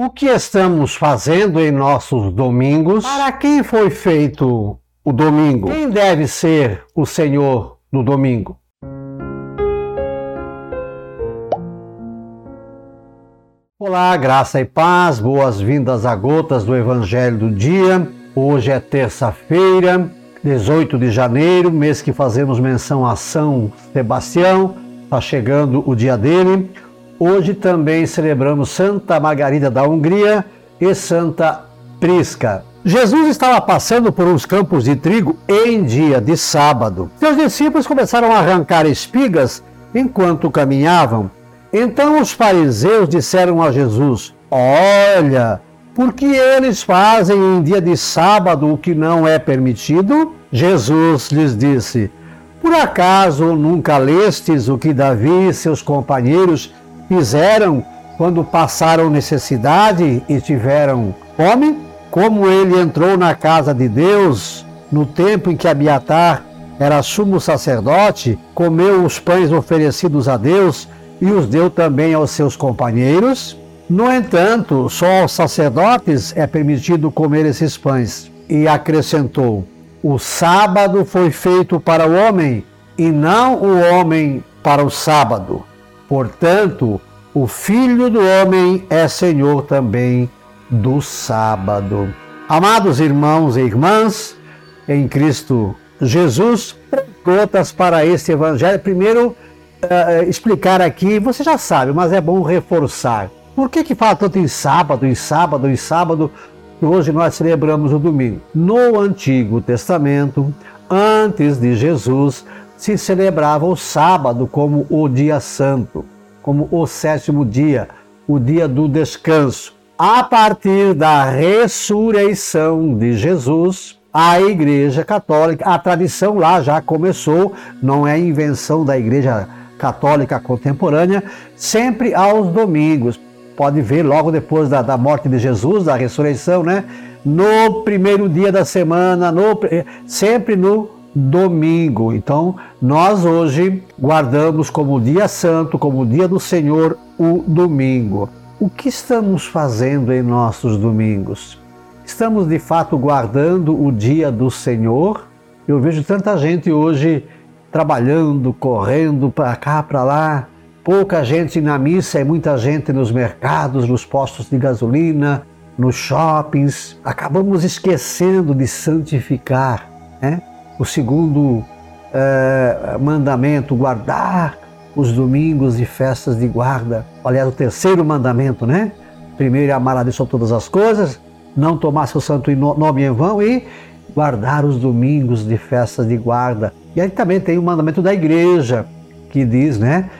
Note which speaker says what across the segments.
Speaker 1: O que estamos fazendo em nossos domingos? Para quem foi feito o domingo? Quem deve ser o Senhor do domingo? Olá, graça e paz, boas-vindas a gotas do Evangelho do Dia. Hoje é terça-feira, 18 de janeiro, mês que fazemos menção a São Sebastião. Está chegando o dia dele. Hoje também celebramos Santa Margarida da Hungria e Santa Prisca. Jesus estava passando por uns campos de trigo em dia de sábado. Seus discípulos começaram a arrancar espigas enquanto caminhavam. Então os fariseus disseram a Jesus: Olha, por que eles fazem em dia de sábado o que não é permitido? Jesus lhes disse: Por acaso nunca lestes o que Davi e seus companheiros fizeram quando passaram necessidade e tiveram fome? Como ele entrou na casa de Deus no tempo em que Abiatar era sumo sacerdote, comeu os pães oferecidos a Deus e os deu também aos seus companheiros? No entanto, só aos sacerdotes é permitido comer esses pães. E acrescentou: O sábado foi feito para o homem e não o homem para o sábado. Portanto, o Filho do Homem é Senhor também do sábado. Amados irmãos e irmãs, em Cristo Jesus, gotas para este evangelho. Primeiro, uh, explicar aqui, você já sabe, mas é bom reforçar. Por que, que fala tanto em sábado, em sábado, em sábado? Hoje nós celebramos o domingo. No Antigo Testamento, antes de Jesus, se celebrava o sábado como o dia santo, como o sétimo dia, o dia do descanso. A partir da ressurreição de Jesus, a Igreja Católica, a tradição lá já começou, não é invenção da Igreja Católica contemporânea, sempre aos domingos. Pode ver logo depois da, da morte de Jesus, da ressurreição, né? No primeiro dia da semana, no, sempre no domingo. Então, nós hoje guardamos como dia santo, como dia do Senhor, o domingo. O que estamos fazendo em nossos domingos? Estamos de fato guardando o dia do Senhor? Eu vejo tanta gente hoje trabalhando, correndo para cá, para lá, pouca gente na missa e muita gente nos mercados, nos postos de gasolina, nos shoppings. Acabamos esquecendo de santificar, né? O segundo é, mandamento, guardar os domingos e festas de guarda. Aliás, o terceiro mandamento, né? Primeiro é amar a Deus sobre todas as coisas, não tomar seu santo nome em vão e guardar os domingos de festas de guarda. E aí também tem o mandamento da igreja, que diz, né?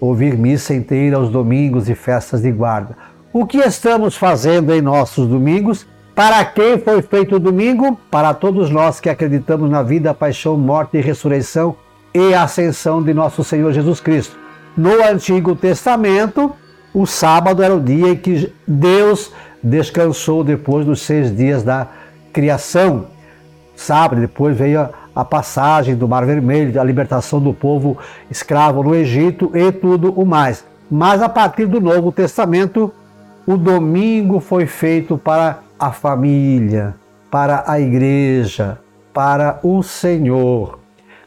Speaker 1: Ouvir missa inteira aos domingos e festas de guarda. O que estamos fazendo em nossos domingos para quem foi feito o domingo? Para todos nós que acreditamos na vida, paixão, morte e ressurreição e ascensão de nosso Senhor Jesus Cristo. No Antigo Testamento, o sábado era o dia em que Deus descansou depois dos seis dias da criação. Sábado, depois veio a passagem do Mar Vermelho, a libertação do povo escravo no Egito e tudo o mais. Mas a partir do Novo Testamento, o domingo foi feito para a família, para a igreja, para o Senhor.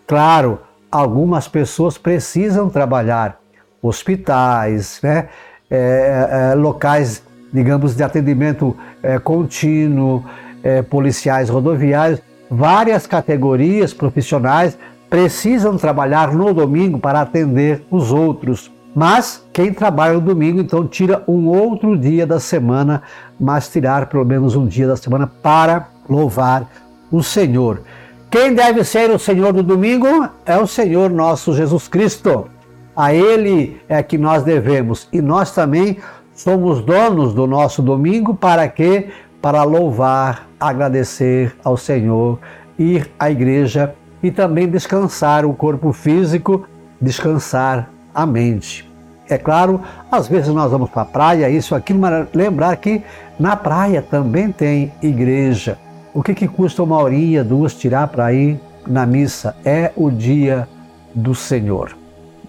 Speaker 1: Claro, algumas pessoas precisam trabalhar, hospitais, né? É, é, locais, digamos, de atendimento é, contínuo, é, policiais rodoviários, várias categorias profissionais precisam trabalhar no domingo para atender os outros. Mas quem trabalha no domingo, então tira um outro dia da semana, mas tirar pelo menos um dia da semana para louvar o Senhor. Quem deve ser o Senhor do domingo é o Senhor nosso Jesus Cristo. A Ele é que nós devemos e nós também somos donos do nosso domingo para quê? Para louvar, agradecer ao Senhor, ir à igreja e também descansar o corpo físico, descansar a mente. É claro, às vezes nós vamos para a praia, isso, aquilo, mas lembrar que na praia também tem igreja. O que, que custa uma horinha, duas, tirar para ir na missa? É o dia do Senhor.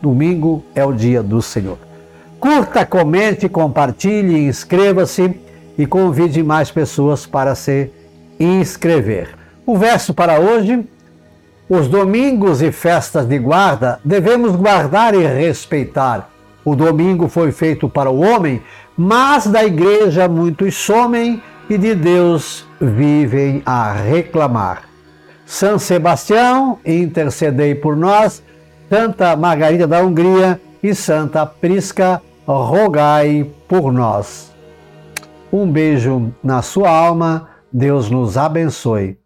Speaker 1: Domingo é o dia do Senhor. Curta, comente, compartilhe, inscreva-se e convide mais pessoas para se inscrever. O verso para hoje: os domingos e festas de guarda devemos guardar e respeitar. O domingo foi feito para o homem, mas da igreja muitos somem e de Deus vivem a reclamar. São Sebastião, intercedei por nós. Santa Margarida da Hungria e Santa Prisca, rogai por nós. Um beijo na sua alma, Deus nos abençoe.